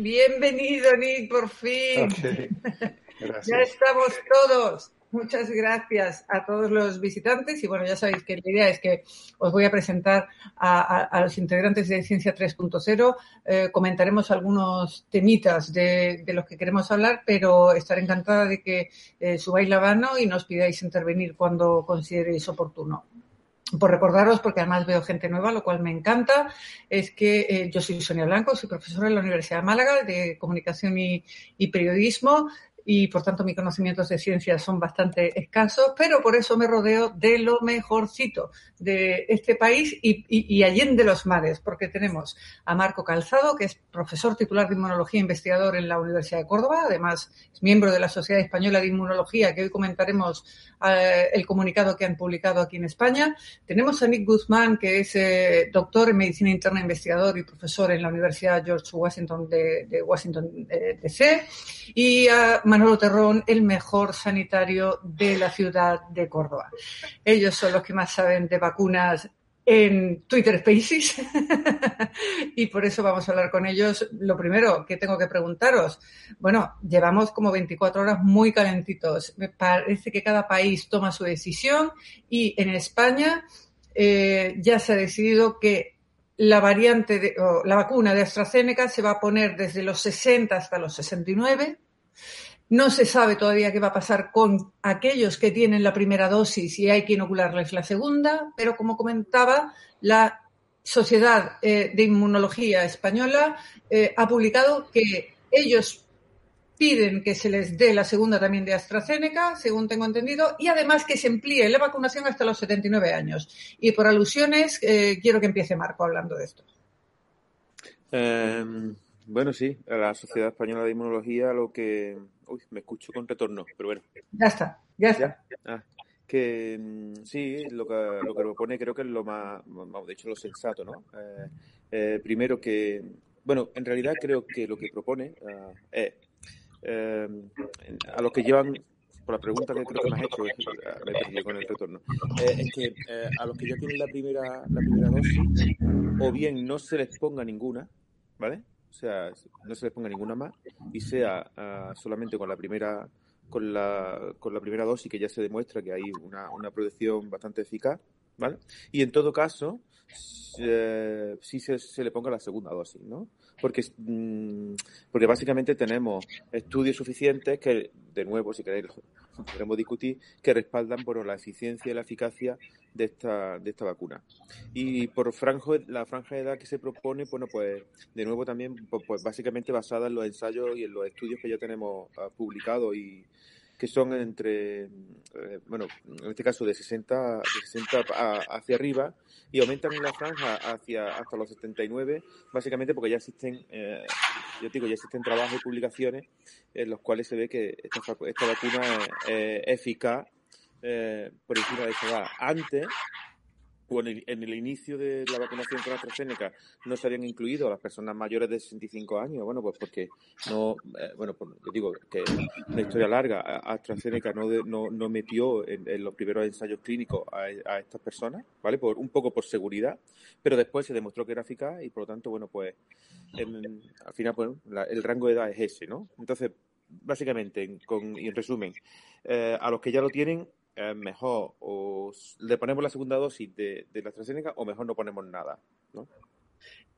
Bienvenido, Nick, por fin. ya estamos todos. Muchas gracias a todos los visitantes y bueno, ya sabéis que la idea es que os voy a presentar a, a, a los integrantes de Ciencia 3.0, eh, comentaremos algunos temitas de, de, los que queremos hablar, pero estaré encantada de que eh, subáis la mano y nos pidáis intervenir cuando consideréis oportuno por recordaros, porque además veo gente nueva, lo cual me encanta, es que eh, yo soy Sonia Blanco, soy profesora en la Universidad de Málaga de Comunicación y, y Periodismo y por tanto mis conocimientos de ciencia son bastante escasos, pero por eso me rodeo de lo mejorcito de este país y, y, y allende los mares, porque tenemos a Marco Calzado, que es profesor titular de Inmunología e investigador en la Universidad de Córdoba, además es miembro de la Sociedad Española de Inmunología, que hoy comentaremos eh, el comunicado que han publicado aquí en España. Tenemos a Nick Guzmán, que es eh, doctor en Medicina Interna, investigador y profesor en la Universidad George Washington de, de Washington eh, DC, y a Manolo Terrón, el mejor sanitario de la ciudad de Córdoba. Ellos son los que más saben de vacunas en Twitter Spaces y por eso vamos a hablar con ellos. Lo primero que tengo que preguntaros, bueno, llevamos como 24 horas muy calentitos. Me parece que cada país toma su decisión y en España eh, ya se ha decidido que la variante de, o la vacuna de AstraZeneca se va a poner desde los 60 hasta los 69 no se sabe todavía qué va a pasar con aquellos que tienen la primera dosis y hay que inocularles la segunda, pero como comentaba, la Sociedad eh, de Inmunología Española eh, ha publicado que ellos piden que se les dé la segunda también de AstraZeneca, según tengo entendido, y además que se amplíe la vacunación hasta los 79 años. Y por alusiones, eh, quiero que empiece Marco hablando de esto. Um... Bueno, sí, la Sociedad Española de Inmunología lo que... Uy, me escucho con retorno, pero bueno. Ya está, ya está. ¿Ya? Ah, que sí, lo que, lo que propone creo que es lo más, de hecho, lo sensato, ¿no? Eh, eh, primero que, bueno, en realidad creo que lo que propone uh, es eh, a los que llevan por la pregunta que creo que me has hecho, me perdí con el retorno, eh, es que eh, a los que ya tienen la primera, la primera dosis, o bien no se les ponga ninguna, ¿vale? O sea, no se les ponga ninguna más y sea uh, solamente con la primera con la, con la primera dosis que ya se demuestra que hay una, una bastante eficaz, ¿vale? Y en todo caso, eh, sí se, se, le ponga la segunda dosis, ¿no? Porque, mmm, porque básicamente tenemos estudios suficientes que, de nuevo, si queréis, queremos discutir, que respaldan por la eficiencia y la eficacia de esta, de esta vacuna. Y por franjo, la franja de edad que se propone, bueno, pues de nuevo también, pues, pues básicamente basada en los ensayos y en los estudios que ya tenemos uh, publicados y que son entre, eh, bueno, en este caso de 60, de 60 a, hacia arriba y aumentan la franja hacia hasta los 79, básicamente porque ya existen, eh, yo digo, ya existen trabajos y publicaciones en los cuales se ve que esta, vacuna es, es eficaz eh, por encima de esa edad. Antes, en el, en el, inicio de la vacunación con AstraZeneca no se habían incluido a las personas mayores de 65 años, bueno, pues porque no, eh, bueno, pues yo digo que una historia larga, AstraZeneca no, de, no, no metió en, los primeros ensayos clínicos a, estas personas, ¿vale? Por, un poco por seguridad, pero después se demostró que era eficaz y por lo tanto, bueno, pues al final, pues la, el rango de edad es ese, ¿no? Entonces, básicamente, en, con, y en resumen, eh, a los que ya lo tienen, eh, mejor o le ponemos la segunda dosis de, de, la AstraZeneca o mejor no ponemos nada, ¿no?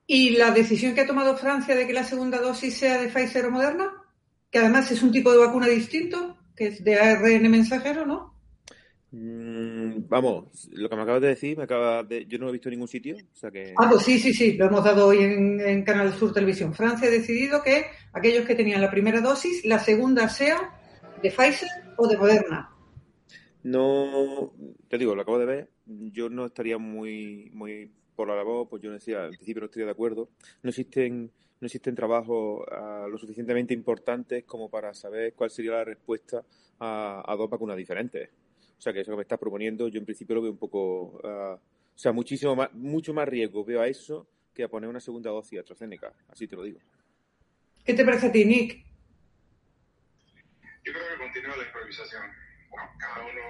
¿Y la decisión que ha tomado Francia de que la segunda dosis sea de Pfizer o Moderna? Que además es un tipo de vacuna distinto, que es de ARN mensajero, ¿no? Mm, vamos, lo que me acabas de decir, me acaba de, yo no lo he visto en ningún sitio. O sea que... Ah, pues sí, sí, sí, lo hemos dado hoy en, en Canal Sur Televisión. Francia ha decidido que aquellos que tenían la primera dosis, la segunda sea de Pfizer o de Moderna. No, te digo, lo acabo de ver, yo no estaría muy, muy por la labor, pues yo decía, al principio no estaría de acuerdo. No existen, no existen trabajos uh, lo suficientemente importantes como para saber cuál sería la respuesta a, a, dos vacunas diferentes. O sea, que eso que me estás proponiendo, yo en principio lo veo un poco, uh, o sea, muchísimo más, mucho más riesgo veo a eso que a poner una segunda dosis de AstraZeneca, así te lo digo. ¿Qué te parece a ti, Nick? Yo creo que continúa la improvisación. Cada uno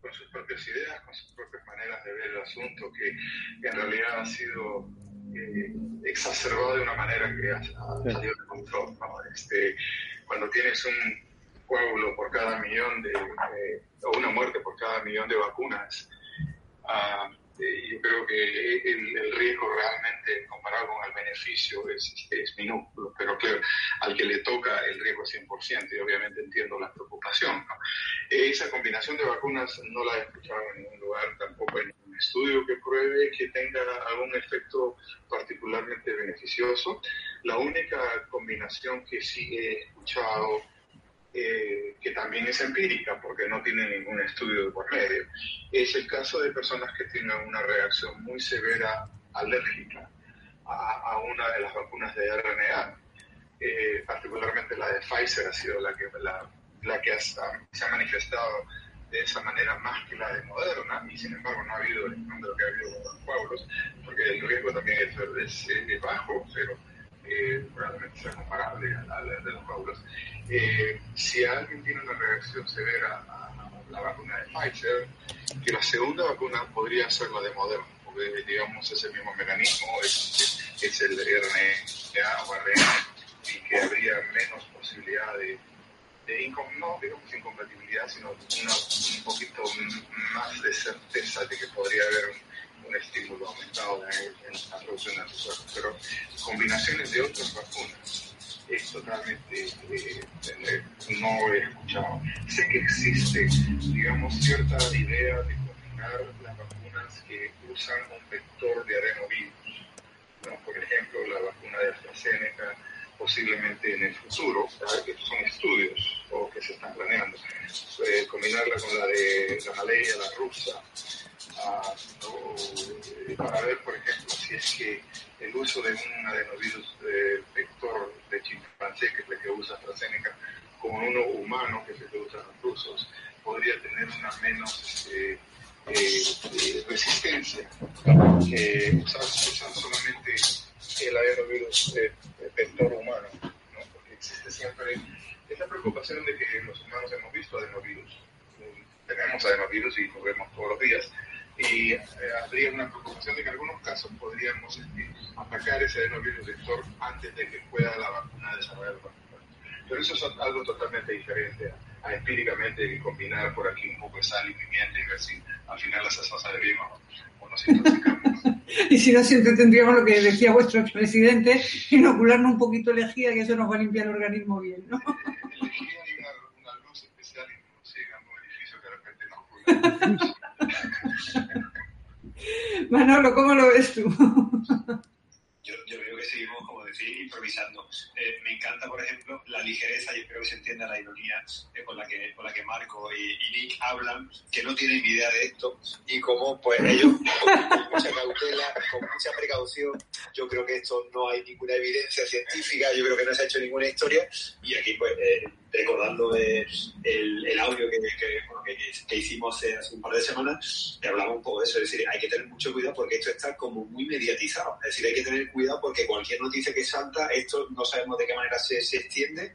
con sus propias ideas, con sus propias maneras de ver el asunto, que, que en realidad ha sido eh, exacerbado de una manera que ha, ha salido de control. ¿no? Este, cuando tienes un coágulo por cada millón de, eh, o una muerte por cada millón de vacunas, uh, yo creo que el, el, riesgo realmente comparado con el beneficio es, es, minúsculo, pero claro, al que le toca el riesgo 100% y obviamente entiendo la preocupación. ¿no? Esa combinación de vacunas no la he escuchado en ningún lugar, tampoco en ningún estudio que pruebe que tenga algún efecto particularmente beneficioso. La única combinación que sí he escuchado eh, que también es empírica porque no tiene ningún estudio de por medio. Es el caso de personas que tienen una reacción muy severa alérgica a, a una de las vacunas de RNA. Eh, particularmente la de Pfizer ha sido la que, la, la que hasta se ha manifestado de esa manera más que la de Moderna, y sin embargo no ha habido el número que ha habido con los pueblos, porque el riesgo también es, es, es bajo, pero eh, probablemente sea comparable a la de los pueblos. Eh, si alguien tiene una reacción severa a la vacuna de Pfizer, que la segunda vacuna podría ser la de Moderna, porque digamos ese mismo mecanismo es, es el RNA o RNA y que habría menos posibilidad de, de no digamos incompatibilidad, sino una, un poquito más de certeza de que podría haber un, un estímulo aumentado en, en la producción de anticuerpos. Pero combinaciones de otras vacunas es totalmente eh, no he escuchado. Sé que existe, digamos, cierta idea de combinar las vacunas que usan un vector de adenovirus. ¿no? Por ejemplo, la vacuna de AstraZeneca, posiblemente en el futuro, estos son estudios o que se están planeando, eh, combinarla con la de la malaria, la rusa, uh, eh, para ver, por ejemplo, si es que el uso de un adenovirus de vector de chimpancé, que es el que usa AstraZeneca, con uno humano, que es el que usan los rusos, podría tener una menos eh, eh, resistencia que usar, usar, solamente el adenovirus de, de vector humano, ¿no? porque existe siempre esa preocupación de que los humanos hemos visto adenovirus. Tenemos adenovirus y lo todos los días y eh, habría una preocupación de que en algunos casos podríamos este, atacar ese adenovirus vector antes de que pueda la vacuna desarrollar vacuna. Pero eso es algo totalmente diferente a, a, empíricamente combinar por aquí un poco de sal y pimienta y ver si al final la salsa sale bien o, o nos intoxicamos. y si no, siempre tendríamos lo que decía vuestro expresidente, inocularnos un poquito lejía, que eso nos va a limpiar el organismo bien, ¿no? Eh, lejía y una, una, luz especial llega a un edificio que de repente nos. Manolo, ¿cómo lo ves tú? Yo, yo creo que seguimos, como decir, improvisando. Eh, me encanta, por ejemplo, la ligereza, y espero que se entienda la ironía eh, con, la que, con la que Marco y, y, Nick hablan, que no tienen ni idea de esto, y como pues ellos, con mucha cautela, con mucha precaución, yo creo que esto no hay ninguna evidencia científica, yo creo que no se ha hecho ninguna historia, y aquí pues eh, recordando el, el, audio que, que, bueno, que, que, hicimos hace un par de semanas, que hablamos un poco de eso, es decir, hay que tener mucho cuidado porque esto está como muy mediatizado, es decir, hay que tener cuidado porque cualquier noticia que salta, esto no sabemos de qué manera se, se extiende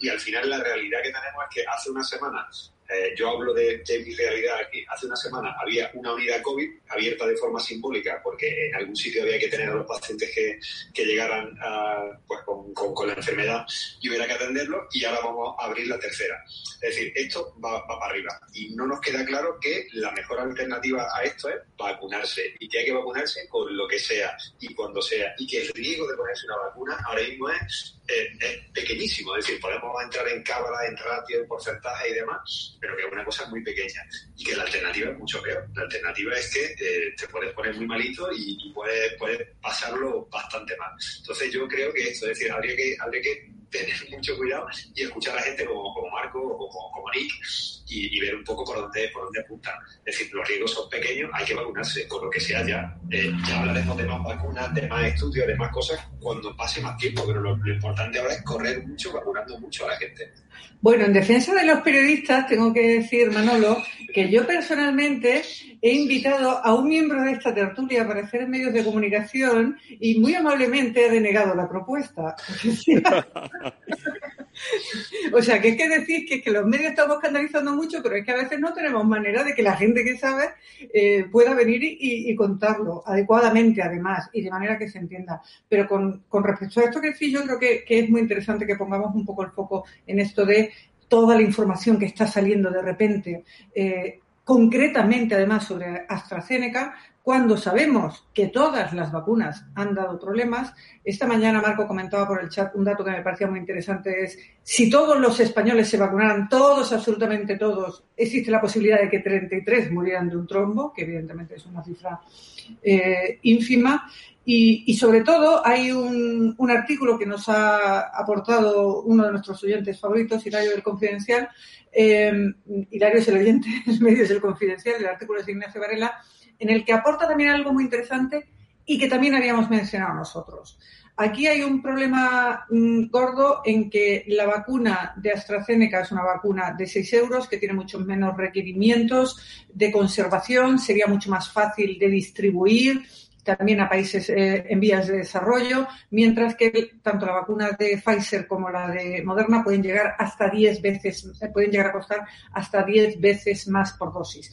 y al final la realidad que tenemos es que hace una semana eh, yo hablo de, de, mi realidad aquí. Hace una semana había una unidad COVID abierta de forma simbólica porque en algún sitio había que tener a los pacientes que, que llegaran a, pues, con, con, la enfermedad y hubiera que atenderlos y ahora vamos a abrir la tercera. Es decir, esto va, va, para arriba y no nos queda claro que la mejor alternativa a esto es vacunarse y que hay que vacunarse con lo que sea y cuando sea y que el riesgo de ponerse una vacuna ahora mismo es es pequeñísimo, es decir, podemos entrar en cábala, en ratio, en porcentaje y demás, pero que es una cosa muy pequeña y que la alternativa es mucho peor. La alternativa es que eh, te puedes poner muy malito y, y puedes, puedes, pasarlo bastante mal. Entonces yo creo que esto, es decir, habría que, habría tener mucho cuidado y escuchar a la gente como, como Marco o como, como Nick y, y, ver un poco por dónde, por dónde apuntan. Es decir, los riesgos son pequeños, hay que vacunarse, con lo que sea ya. Eh, ya hablaremos de más vacunas, de más estudios, de más cosas cuando pase más tiempo, pero lo, lo importante ahora es correr mucho, vacunando mucho a la gente. Bueno, en defensa de los periodistas, tengo que decir, Manolo, que yo personalmente he invitado a un miembro de esta tertulia a aparecer en medios de comunicación y muy amablemente ha denegado la propuesta. o sea, que es que decir que, que, los medios estamos escandalizando mucho, pero es que a veces no tenemos manera de que la gente que sabe eh, pueda venir y, contarlo adecuadamente, además, y de manera que se entienda. Pero con, respecto a esto que sí, yo creo que, que, es muy interesante que pongamos un poco el foco en esto de toda la información que está saliendo de repente. Eh, concretamente, además, sobre AstraZeneca, cuando sabemos que todas las vacunas han dado problemas. Esta mañana Marco comentaba por el chat un dato que me parecía muy interesante, es si todos los españoles se vacunaran, todos, absolutamente todos, existe la posibilidad de que 33 murieran de un trombo, que evidentemente es una cifra eh, ínfima. Y, sobre todo hay un, un, artículo que nos ha aportado uno de nuestros oyentes favoritos, Hilario del Confidencial. Eh, Hilario es el oyente, el medio es el Confidencial, el artículo es de Ignacio Varela, en el que aporta también algo muy interesante y que también habíamos mencionado nosotros. Aquí hay un problema mmm, gordo en que la vacuna de AstraZeneca es una vacuna de 6 euros que tiene muchos menos requerimientos de conservación, sería mucho más fácil de distribuir también a países eh, en vías de desarrollo, mientras que tanto la vacuna de Pfizer como la de Moderna pueden llegar hasta 10 veces, pueden llegar a costar hasta 10 veces más por dosis.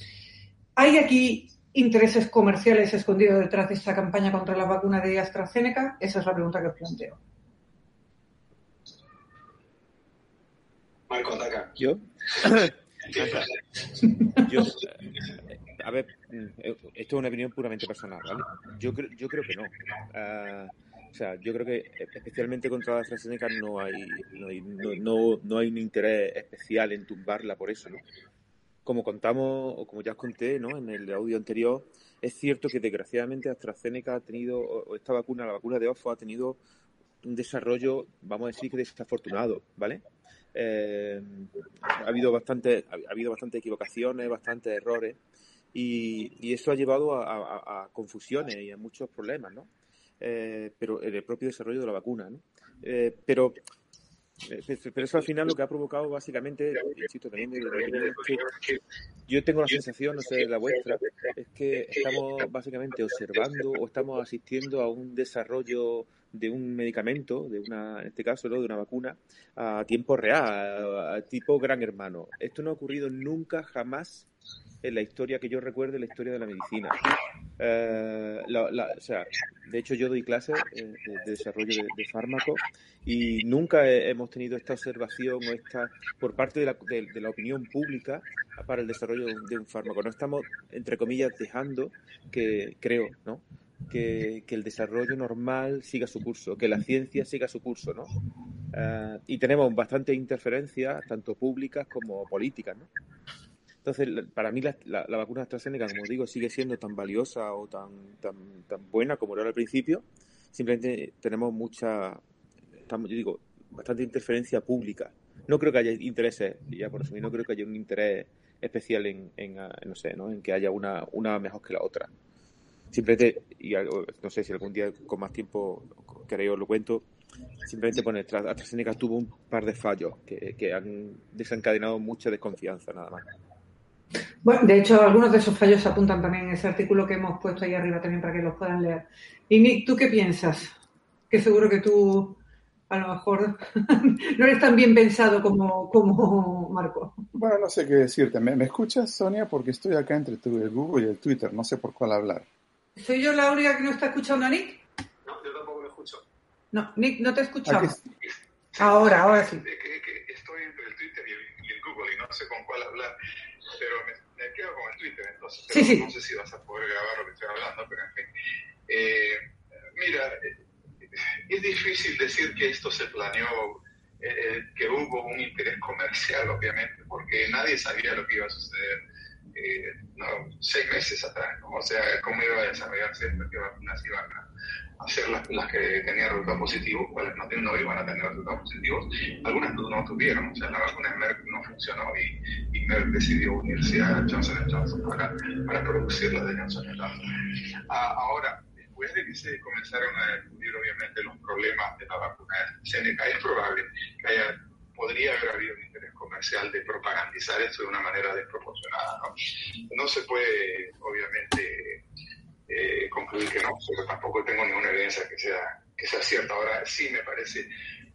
Hay aquí intereses comerciales escondidos detrás de esta campaña contra la vacuna de AstraZeneca? Esa es la pregunta que os planteo. Marco, ataca. ¿Yo? yo a ver, esto es una opinión puramente personal, ¿vale? Yo, creo, yo creo que no. Uh, o sea, yo creo que especialmente contra la AstraZeneca no hay, no hay, no, no, no hay un interés especial en tumbarla por eso, ¿no? Como contamos o como ya os conté ¿no? en el audio anterior, es cierto que desgraciadamente AstraZeneca ha tenido, o esta vacuna, la vacuna de Oxford, ha tenido un desarrollo, vamos a decir que desafortunado, ¿vale? Eh, ha habido bastante, ha habido bastantes equivocaciones, bastantes errores, y, eso ha llevado a, confusiones y a muchos problemas, ¿no? Eh, pero en el propio desarrollo de la vacuna, ¿no? Eh, pero pero eso al final lo que ha provocado básicamente, yo tengo la sensación, no sé la vuestra, es que estamos básicamente observando o estamos asistiendo a un desarrollo de un medicamento, de una, en este caso, de una vacuna, a tiempo real, tipo gran hermano. Esto no ha ocurrido nunca, jamás en la historia que yo recuerde, la historia de la medicina. Eh, o sea, de hecho, yo doy clases eh, de desarrollo de, fármacos y nunca he, hemos tenido esta observación o esta por parte de la, de, la, opinión pública para el desarrollo de un, fármaco. No estamos, entre comillas, dejando que, creo, ¿no? Que, el desarrollo normal siga su curso, que la ciencia siga su curso, ¿no? Uh, y tenemos bastantes interferencias, tanto públicas como políticas, ¿no? Entonces, para mí la, la, vacuna AstraZeneca, como digo, sigue siendo tan valiosa o tan, tan, tan buena como era al principio. Simplemente tenemos mucha, yo digo, bastante interferencia pública. No creo que haya intereses, ya por eso, no creo que haya un interés especial en, en, en no sé, ¿no? en que haya una, una mejor que la otra. Simplemente, y no sé si algún día con más tiempo queréis os lo cuento, simplemente poner AstraZeneca tuvo un par de fallos que, que han desencadenado mucha desconfianza, nada más. Bueno, de hecho, algunos de esos fallos se apuntan también en ese artículo que hemos puesto ahí arriba también para que los puedan leer. Y Nick, ¿tú qué piensas? Que seguro que tú a lo mejor no eres tan bien pensado como, como Marco. Bueno, no sé qué decirte. ¿Me, ¿Me, escuchas, Sonia? Porque estoy acá entre tu, el Google y el Twitter. No sé por cuál hablar. ¿Soy yo la única que no está escuchando a Nick? No, yo tampoco lo escucho. No, Nick, no te escuchamos. Ahora, ahora sí. Que, que estoy entre el Twitter y el, y el Google y no sé con cuál hablar pero me, me, quedo con el Twitter, entonces sí, sí. no sé si vas a poder grabar lo que estoy hablando, pero en fin. Eh, mira, es difícil decir que esto se planeó, eh, que hubo un interés comercial, obviamente, porque nadie sabía lo que iba a suceder. Eh, no, seis meses atrás, ¿no? O sea, cómo iba a desarrollarse qué vacunas iban a hacer las, las que tenían resultados positivos, cuáles no, no, iban a tener resultados positivos. Algunas no, tuvieron, o sea, la vacuna de Merck no funcionó y, y Merck decidió unirse a Johnson Johnson para, para producir la de Johnson Johnson. Ah, ahora, después de que se comenzaron a descubrir obviamente los problemas de la vacuna de Seneca, es probable que haya, podría haber habido un interés comercial de propagandizar esto de una manera desproporcionada. No, no se puede, obviamente, eh, concluir que no, pero tampoco tengo ninguna evidencia que sea, que sea cierta. Ahora sí me parece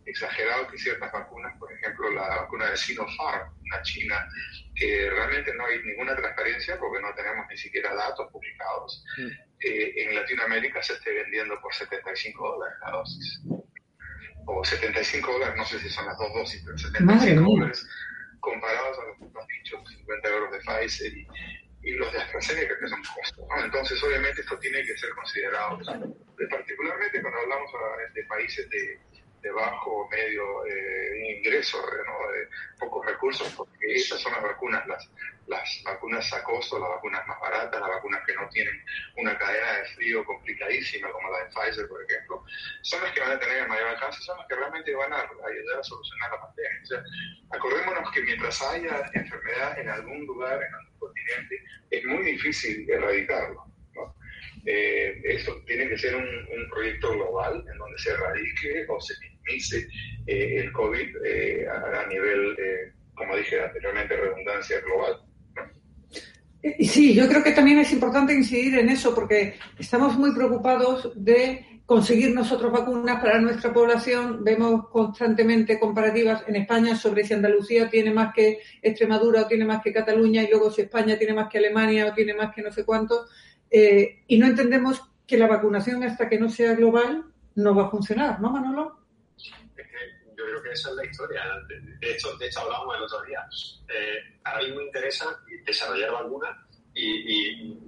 exagerado que ciertas vacunas, por ejemplo la vacuna de Sinopharm, una china, que realmente no hay ninguna transparencia porque no tenemos ni siquiera datos publicados, mm. eh, en Latinoamérica se esté vendiendo por 75 dólares la dosis. O 75 dólares, no sé si son las dos dosis, pero 75 dólares comparados a los que has dicho, 50 euros de Pfizer y, y los de AstraZeneca, que son costos. ¿no? Entonces, obviamente, esto tiene que ser considerado, particularmente cuando hablamos de países de, de bajo o medio eh, ingreso, ¿no? de pocos recursos, esas son las vacunas, las, las vacunas a costo, las vacunas más baratas, las vacunas que no tienen una cadena de frío complicadísima, como la de Pfizer, por ejemplo, son las que van a tener el mayor alcance, son las que realmente van a ayudar a solucionar la pandemia. Acordémonos que mientras haya enfermedad en algún lugar, en algún continente, es muy difícil erradicarlo. Eh, esto tiene que ser un, proyecto global en donde se erradique o se minimice eh, el COVID eh, a, a, nivel, como dije anteriormente, redundancia global. Sí, yo creo que también es importante incidir en eso porque estamos muy preocupados de conseguir nosotros vacunas para nuestra población. Vemos constantemente comparativas en España sobre si Andalucía tiene más que Extremadura o tiene más que Cataluña y luego si España tiene más que Alemania o tiene más que no sé cuánto. Eh, y no entendemos que la vacunación hasta que no sea global no va a funcionar, ¿no, Manolo? Yo creo que esa es la historia. De hecho, de hecho hablábamos el otro día. Eh, ahora mismo me interesa desarrollar vacunas y, y,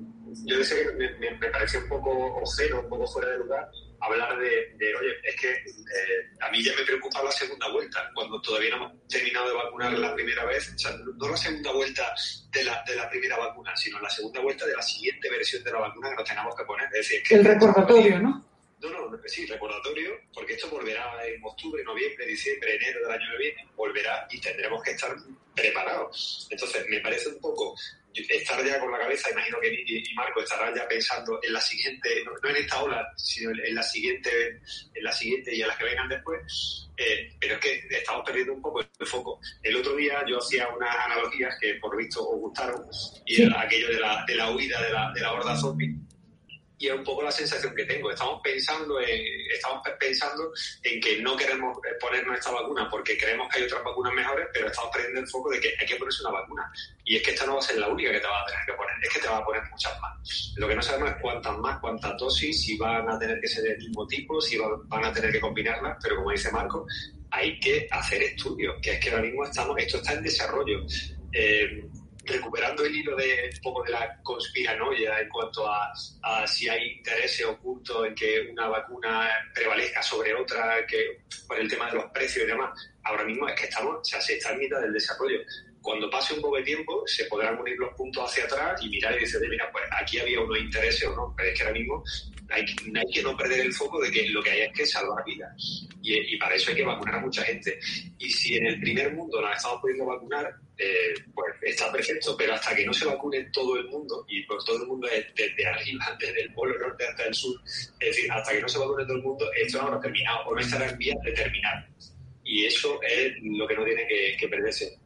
yo decía que me, me, parece un poco ojero, un poco fuera de lugar hablar de, de oye, es que eh, a mí ya me preocupa la segunda vuelta, cuando todavía no hemos terminado de vacunar la primera vez, o sea, no la segunda vuelta de la, de la primera vacuna, sino la segunda vuelta de la siguiente versión de la vacuna que nos tengamos que poner. Es decir, que el recordatorio, ¿no? No, no, sí, recordatorio, porque esto volverá en octubre, noviembre, diciembre, enero del año que viene, volverá y tendremos que estar preparados. Entonces, me parece un poco estar ya con la cabeza, imagino que Nini y Marco estarán ya pensando en la siguiente, no, en esta ola, sino en la siguiente, en la siguiente y en las que vengan después. Eh, pero es que estamos perdiendo un poco el foco. El otro día yo hacía unas analogías que por visto os gustaron, y era aquello de la, de la huida de la, de la horda zombie y es un poco la sensación que tengo. Estamos pensando en, estamos pensando en que no queremos ponernos esta vacuna porque creemos que hay otras vacunas mejores, pero estamos perdiendo el foco de que hay que ponerse una vacuna. Y es que esta no va a ser la única que te va a tener que poner, es que te va a poner muchas más. Lo que no sabemos es cuántas más, cuántas dosis, si van a tener que ser del mismo tipo, si van a tener que combinarlas, pero como dice Marco, hay que hacer estudios, que es que ahora mismo estamos, esto está en desarrollo. Eh, recuperando el hilo de un poco de la conspiranoia en cuanto a, a, si hay interés oculto en que una vacuna prevalezca sobre otra, que por el tema de los precios y demás, ahora mismo es que estamos, o sea, se está en mitad del desarrollo. Cuando pase un poco de tiempo, se podrán unir los puntos hacia atrás y mirar y decir, mira, pues aquí había unos intereses o no, pero es que ahora mismo hay, hay, que no perder el foco de que lo que hay es que salvar vidas. Y, para eso hay que vacunar a mucha gente. Y si en el primer mundo nos estamos pudiendo vacunar, eh, pues está perfecto, pero hasta que no se vacune todo el mundo, y por todo el mundo es desde arriba, desde el polo norte hasta el sur, es decir, hasta que no se vacune todo el mundo, esto no habrá terminado, o no estará en vías de terminar. Y eso es lo que no tiene que perderse.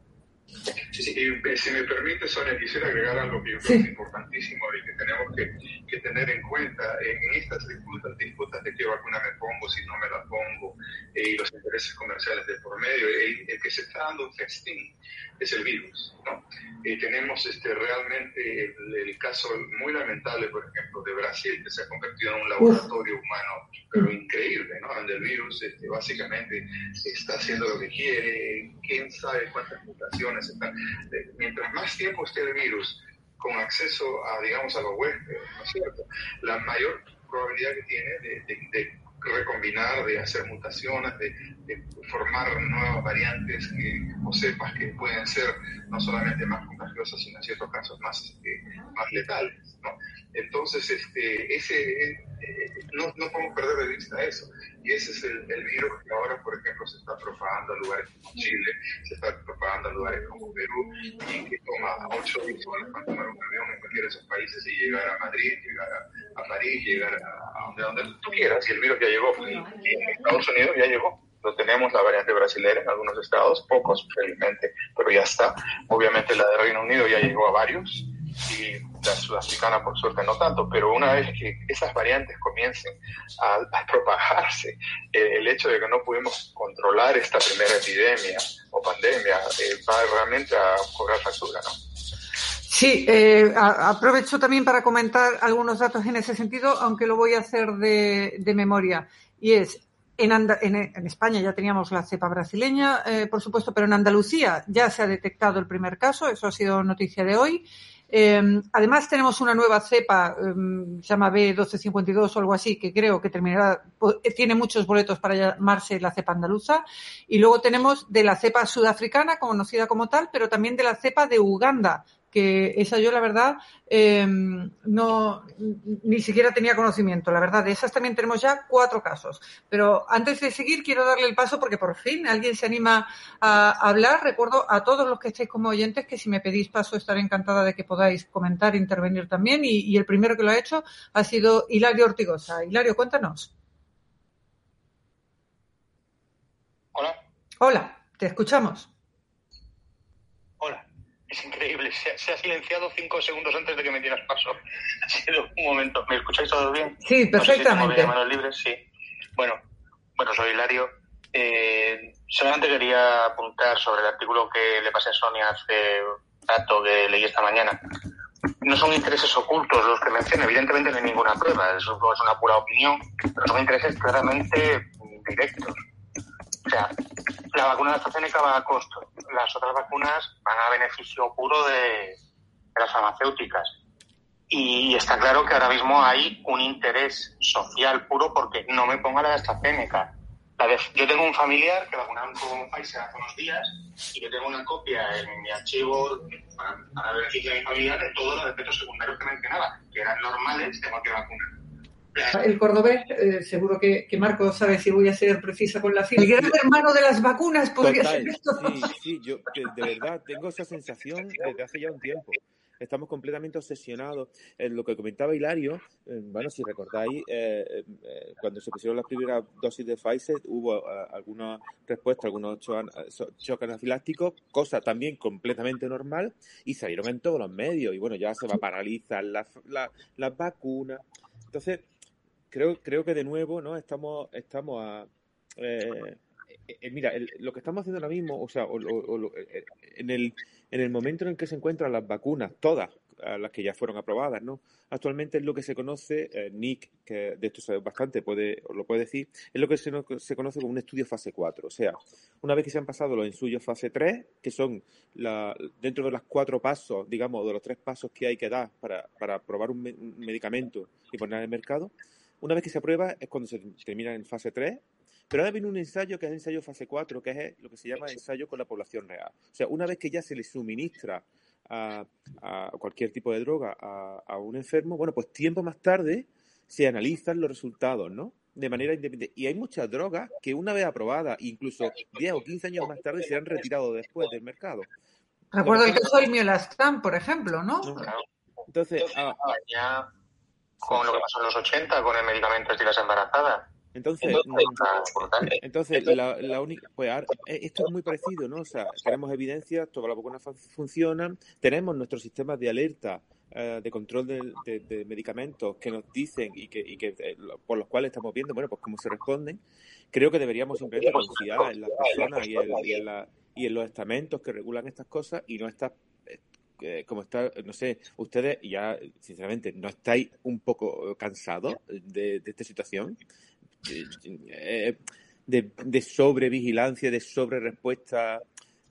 Sí, sí. Y, si me permite, Sonia, quisiera agregar algo que yo creo que es importantísimo y que tenemos que, que, tener en cuenta en estas disputas, disputas de qué vacuna me pongo, si no me la pongo, eh, y los intereses comerciales de por medio, el, el que se está dando un festín es el virus. ¿no? Eh, tenemos este, realmente el, el, caso muy lamentable, por ejemplo, de Brasil, que se ha convertido en un laboratorio Uf. humano, pero increíble, ¿no? donde el virus este, básicamente está haciendo lo que quiere, quién sabe cuántas mutaciones están. Eh, mientras más tiempo esté el virus con acceso a, digamos, a los huéspedes, ¿no es cierto? La mayor probabilidad que tiene de, de, de recombinar, de hacer mutaciones, de, formar nuevas variantes que, o que pueden ser no solamente más contagiosas, sino en ciertos casos más, eh, más letales. Entonces, este, ese, eh, no, no podemos perder de vista eso. Y ese es el, virus que ahora, por ejemplo, se está propagando a lugares como Chile, se está propagando a lugares como Perú, y que toma ocho horas para tomar un avión en cualquiera de esos países y llegar a Madrid, llegar a, París, llegar a, donde, donde tú quieras. Y el virus ya llegó. en Estados Unidos ya llegó lo tenemos, la variante brasileña en algunos estados, pocos felizmente, pero ya está. Obviamente la de Reino Unido ya llegó a varios y la sudafricana por suerte no tanto, pero una vez que esas variantes comiencen a, propagarse, eh, el hecho de que no pudimos controlar esta primera epidemia o pandemia eh, va realmente a cobrar factura, ¿no? Sí, eh, aprovecho también para comentar algunos datos en ese sentido, aunque lo voy a hacer de, de memoria. Y es, en, en, España ya teníamos la cepa brasileña, por supuesto, pero en Andalucía ya se ha detectado el primer caso, eso ha sido noticia de hoy. Em, además, tenemos una nueva cepa, em, se llama B1252 o algo así, que creo que terminará, tiene muchos boletos para llamarse la cepa andaluza. Y luego tenemos de la cepa sudafricana, conocida como tal, pero también de la cepa de Uganda, que esa yo la verdad em, no ni siquiera tenía conocimiento. La verdad, de esas también tenemos ya cuatro casos. Pero antes de seguir, quiero darle el paso porque por fin alguien se anima a hablar. Recuerdo a todos los que estéis como oyentes que si me pedís paso estaré encantada de que podáis comentar, intervenir también. Y, y el primero que lo ha hecho ha sido Hilario Ortigosa. Hilario, cuéntanos. Hola. Hola, te escuchamos es increíble. Se, ha silenciado cinco segundos antes de que me dieras paso. Ha sido un momento. ¿Me escucháis todos bien? Sí, perfectamente. manos libres, sí. Bueno, bueno, soy Hilario. Eh, solamente quería apuntar sobre el artículo que le pasé a Sonia hace rato que leí esta mañana. No son intereses ocultos los que menciona, evidentemente no hay ninguna prueba, eso es una pura opinión, pero son intereses claramente directos. O sea, la vacuna de AstraZeneca va a costo. Las otras vacunas van a beneficio puro de, las farmacéuticas. Y está claro que ahora mismo hay un interés social puro porque no me ponga la de AstraZeneca. Yo tengo un familiar que vacunaron con Pfizer hace unos días y yo tengo una copia en mi archivo para, para beneficio de mi familiar de todos los efectos secundarios que mencionaba, que eran normales de cualquier vacuna. El cordobés, eh, seguro que, Marco sabe si voy a ser precisa con la cifra. El gran hermano de las vacunas podría ser esto. Sí, sí, yo de, verdad tengo esa sensación desde hace ya un tiempo. Estamos completamente obsesionados. En lo que comentaba Hilario, eh, bueno, si recordáis, eh, cuando se pusieron las primeras dosis de Pfizer, hubo alguna respuesta, algunos choques anafilácticos, cosa también completamente normal, y salieron en todos los medios. Y bueno, ya se va a paralizar las la, vacunas. Entonces, creo, creo que de nuevo, ¿no? Estamos, estamos a. Eh, eh, mira, lo que estamos haciendo ahora mismo, o sea, eh, en, el, en el momento en el que se encuentran las vacunas, todas las que ya fueron aprobadas, ¿no? Actualmente es lo que se conoce, Nick, que de esto sabe bastante, puede, lo puede decir, es lo que se, se, conoce como un estudio fase 4. O sea, una vez que se han pasado los ensayos fase 3, que son la, dentro de los cuatro pasos, digamos, de los tres pasos que hay que dar para, para probar un, un medicamento y poner en el mercado, una vez que se aprueba es cuando se termina en fase 3, pero ahora viene un ensayo que es el ensayo fase 4, que es lo que se llama ensayo con la población real. O sea, una vez que ya se le suministra a, cualquier tipo de droga a, un enfermo, bueno, pues tiempo más tarde se analizan los resultados, ¿no? De manera independiente. Y hay muchas drogas que una vez aprobadas, incluso 10 o 15 años más tarde, se han retirado después del mercado. Recuerdo el caso del Miolastran, por ejemplo, ¿no? Entonces, ah, con lo que pasó en los 80 con el medicamento de las embarazadas. Entonces, entonces la, la única, pues eh, esto es muy parecido, ¿no? O sea, tenemos evidencia, todas las vacunas funcionan, tenemos nuestros sistemas de alerta, eh, de control de, medicamentos que nos dicen y que, y que eh, por los cuales estamos viendo, bueno, pues cómo se responden. Creo que deberíamos simplemente confiar en las personas y en, y en, la, y en los estamentos que regulan estas cosas y no estar como está, no sé, ustedes ya, sinceramente, ¿no estáis un poco cansados de, esta situación? De, de, sobrevigilancia, de sobre respuesta.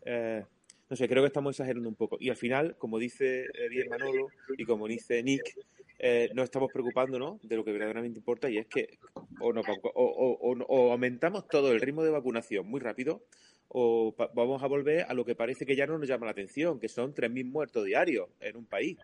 Eh, no sé, creo que estamos exagerando un poco. Y al final, como dice bien Manolo y como dice Nick, eh, no estamos preocupándonos de lo que verdaderamente importa y es que o, nos, o, o, o aumentamos todo el ritmo de vacunación muy rápido o vamos a volver a lo que parece que ya no nos llama la atención, que son 3.000 muertos diarios en un país.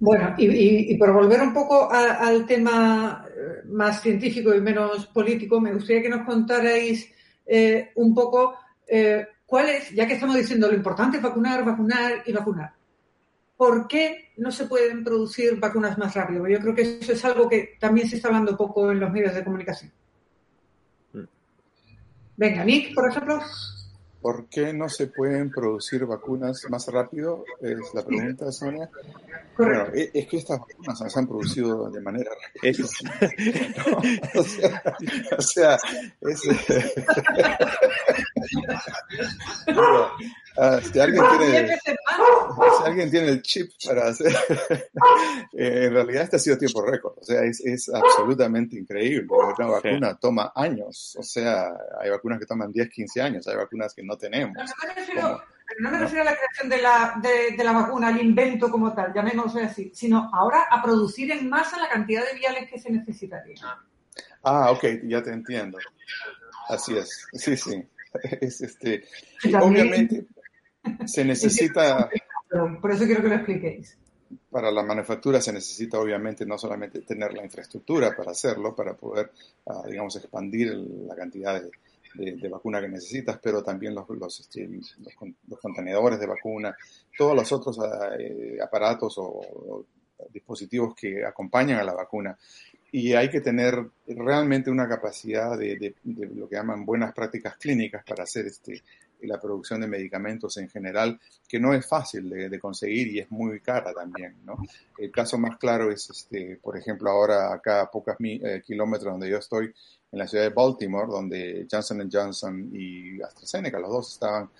Bueno, y, por volver un poco al tema eh, más científico y menos político, me gustaría que nos contarais eh, un poco eh, cuál es, ya que estamos diciendo lo importante es vacunar, vacunar y vacunar, ¿por qué no se pueden producir vacunas más rápido? Yo creo que eso es algo que también se está hablando poco en los medios de comunicación. Venga, Nick, por ejemplo. ¿Por qué no se pueden producir vacunas más rápido? Es la pregunta, Sonia. Bueno, e, es que estas vacunas se han producido de manera rápida. o sea, o sea es, Ah, si, alguien tiene, si alguien tiene el chip para hacer, eh, en realidad este ha sido tiempo récord, o sea, es, es absolutamente increíble. Una vacuna toma años, o sea, hay vacunas que toman 10, 15 años, hay vacunas que no tenemos. No, me refiero, no me refiero a la creación de la, de, de la vacuna, al invento como tal, llamémoslo así, sino ahora a producir en masa la cantidad de viales que se necesitaría. Ah, ok, ya te entiendo. Así es, sí, sí. Es este, obviamente, se necesita... Por eso quiero que lo expliquéis. Para la manufactura se necesita obviamente no solamente tener la infraestructura para hacerlo, para poder, ah, digamos, expandir la cantidad de, de, vacuna que necesitas, pero también los, los, este, los, contenedores de vacuna, todos los otros ah, eh, aparatos o, dispositivos que acompañan a la vacuna. Y hay que tener realmente una capacidad de, de, lo que llaman buenas prácticas clínicas para hacer este, la producción de medicamentos en general, que no es fácil de, conseguir y es muy cara también, ¿no? El caso más claro es, este, por ejemplo, ahora acá a pocos eh, kilómetros donde yo estoy, en la ciudad de Baltimore, donde Johnson Johnson y AstraZeneca, los dos estaban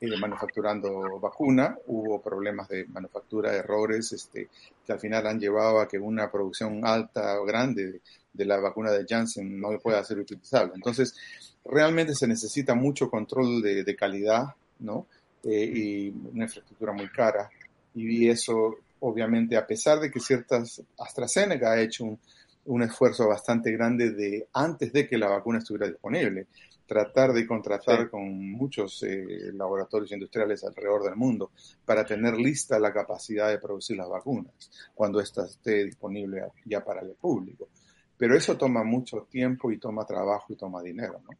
eh, manufacturando vacuna, hubo problemas de manufactura, errores, este, que al final han llevado a que una producción alta o grande de, la vacuna de Janssen no pueda ser utilizable. Entonces, realmente se necesita mucho control de, calidad, ¿no? Eh, y una infraestructura muy cara. Y eso, obviamente, a pesar de que ciertas, AstraZeneca ha hecho un, un esfuerzo bastante grande de antes de que la vacuna estuviera disponible, tratar de contratar con muchos eh, laboratorios industriales alrededor del mundo para tener lista la capacidad de producir las vacunas cuando ésta esté disponible ya para el público. Pero eso toma mucho tiempo y toma trabajo y toma dinero, ¿no?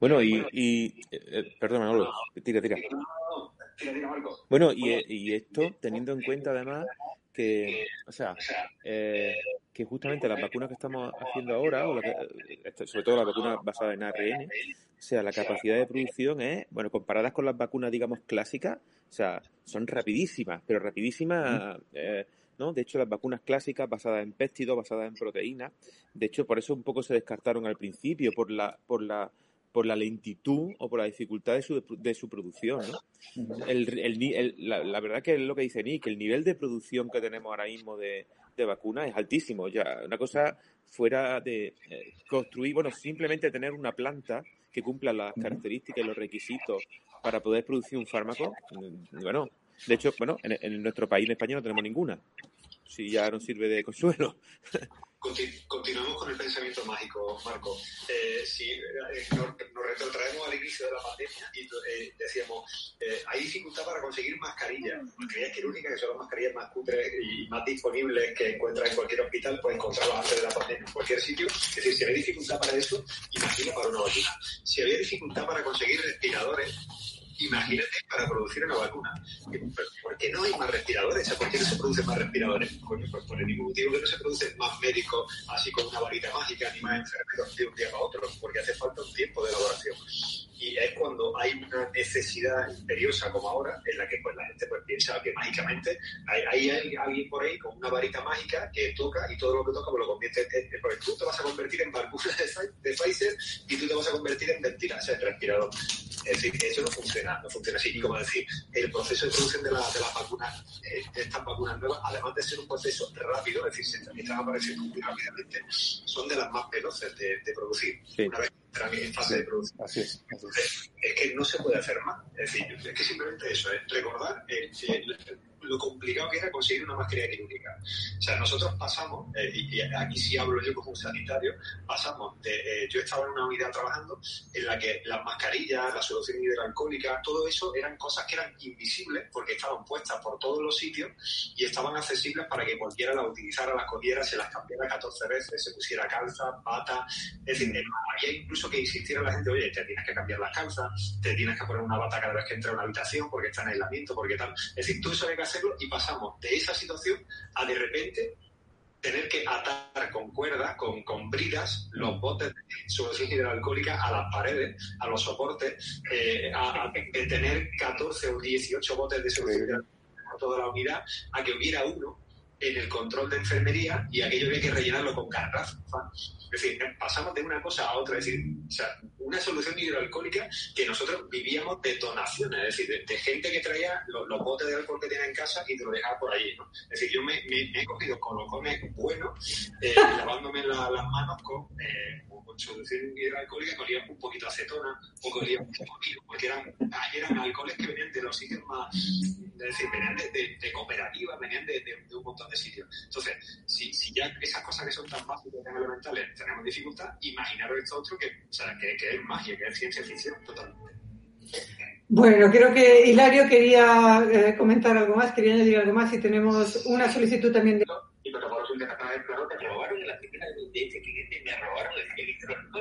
Bueno, y, y eh, perdón, Manolo, tira, tira. Bueno, y, y, esto teniendo en cuenta además que, o sea, eh, que justamente las vacunas que estamos haciendo ahora, o que, este, sobre todo las vacunas basadas en ARN, o sea, la capacidad de producción es, bueno, comparadas con las vacunas, digamos, clásicas, o sea, son rapidísimas, pero rapidísimas, eh, ¿no? De hecho, las vacunas clásicas basadas en péptidos, basadas en proteínas, de hecho, por eso un poco se descartaron al principio, por la, por la por la lentitud o por la dificultad de su, de su producción. ¿no? El, el, la, la, verdad que es lo que dice Nick, el nivel de producción que tenemos ahora mismo de, de vacunas es altísimo. Ya una cosa fuera de eh, construir, bueno, simplemente tener una planta que cumpla las características y los requisitos para poder producir un fármaco, mm, bueno, de hecho, bueno, en, en nuestro país, en España, no tenemos ninguna. Si ya no sirve de consuelo. continuamos con el pensamiento mágico, Marco. Eh, si eh, nos, nos, retrotraemos al inicio de la pandemia y eh, decíamos, eh, hay dificultad para conseguir mascarillas, mascarillas quirúrgicas, que son las mascarillas más cutres y más disponibles que encuentras en cualquier hospital, pues encontrarlas antes de la pandemia en cualquier sitio. Es decir, si había dificultad para eso, imagina para una vacuna. Si había dificultad para conseguir respiradores, Imagínate para producir una vacuna. ¿Por qué no hay más respiradores? ¿Por qué no se producen más respiradores? Pues por el ningún motivo que no se producen más médicos así con una varita mágica ni más enfermeros de un día para otro, porque hace falta un tiempo de elaboración. Y es cuando hay una necesidad imperiosa como ahora, en la que pues, la gente pues, piensa que mágicamente hay, hay, alguien por ahí con una varita mágica que toca y todo lo que toca pues, lo convierte en, Porque tú te vas a convertir en vacuna de, Pfizer y tú te vas a convertir en ventilador, en respirador. Es decir, eso no funciona, no funciona así. Y como decir, el proceso de producción de, la, de las vacunas, eh, de estas vacunas nuevas, además de ser un proceso rápido, es decir, se están apareciendo muy rápidamente, son de las más veloces de, de producir. Sí. Una vez en fase de producción. Así es, es. que no se puede hacer más. Es decir, es que simplemente eso, es recordar, eh, lo complicado que era conseguir una mascarilla quirúrgica. O sea, nosotros pasamos, eh, y, aquí sí hablo yo como un sanitario, pasamos de, eh, yo estaba en una unidad trabajando en la que las mascarillas, la solución hidroalcohólica, todo eso eran cosas que eran invisibles porque estaban puestas por todos los sitios y estaban accesibles para que cualquiera las utilizara, las cogiera, se las cambiara 14 veces, se pusiera calza, bata, es decir, había incluso que insistiera la gente, oye, te tienes que cambiar las calzas, te tienes que poner una bata cada vez que entra a una habitación porque está en aislamiento, porque tal. Es decir, todo eso había que hacerlo y pasamos de esa situación a de repente tener que atar con cuerdas, con, con bridas, los botes de solución hidroalcohólica a las paredes, a los soportes, eh, a, tener 14 o 18 botes de solución hidroalcohólica por toda la unidad, a que hubiera uno en el control de enfermería y aquello había que rellenarlo con garrafas. Es decir, pasamos de una cosa a otra, es decir, o sea, una solución hidroalcohólica que nosotros vivíamos de donaciones, es decir, de, gente que traía los, botes de alcohol que tenía en casa y te lo dejaba por allí, ¿no? Es decir, yo me, he cogido colocones buenos, eh, lavándome las manos con, eh, con solución hidroalcohólica que olían un poquito a acetona o que olían un poquito, porque eran, eran alcoholes que venían de los sitios más, es decir, venían de, cooperativas, venían de, un montón de sitios. Entonces, si, si ya esas cosas que son tan básicas, tan elementales, tenemos dificultad, imaginaros esto otro que, o sea, que, que, es magia, que es ciencia ficción totalmente. Bueno, creo que Hilario quería eh, comentar algo más, quería añadir algo más y tenemos una solicitud también de... Y por eso claro que me robaron en la primera de este cliente, me robaron el electrónico.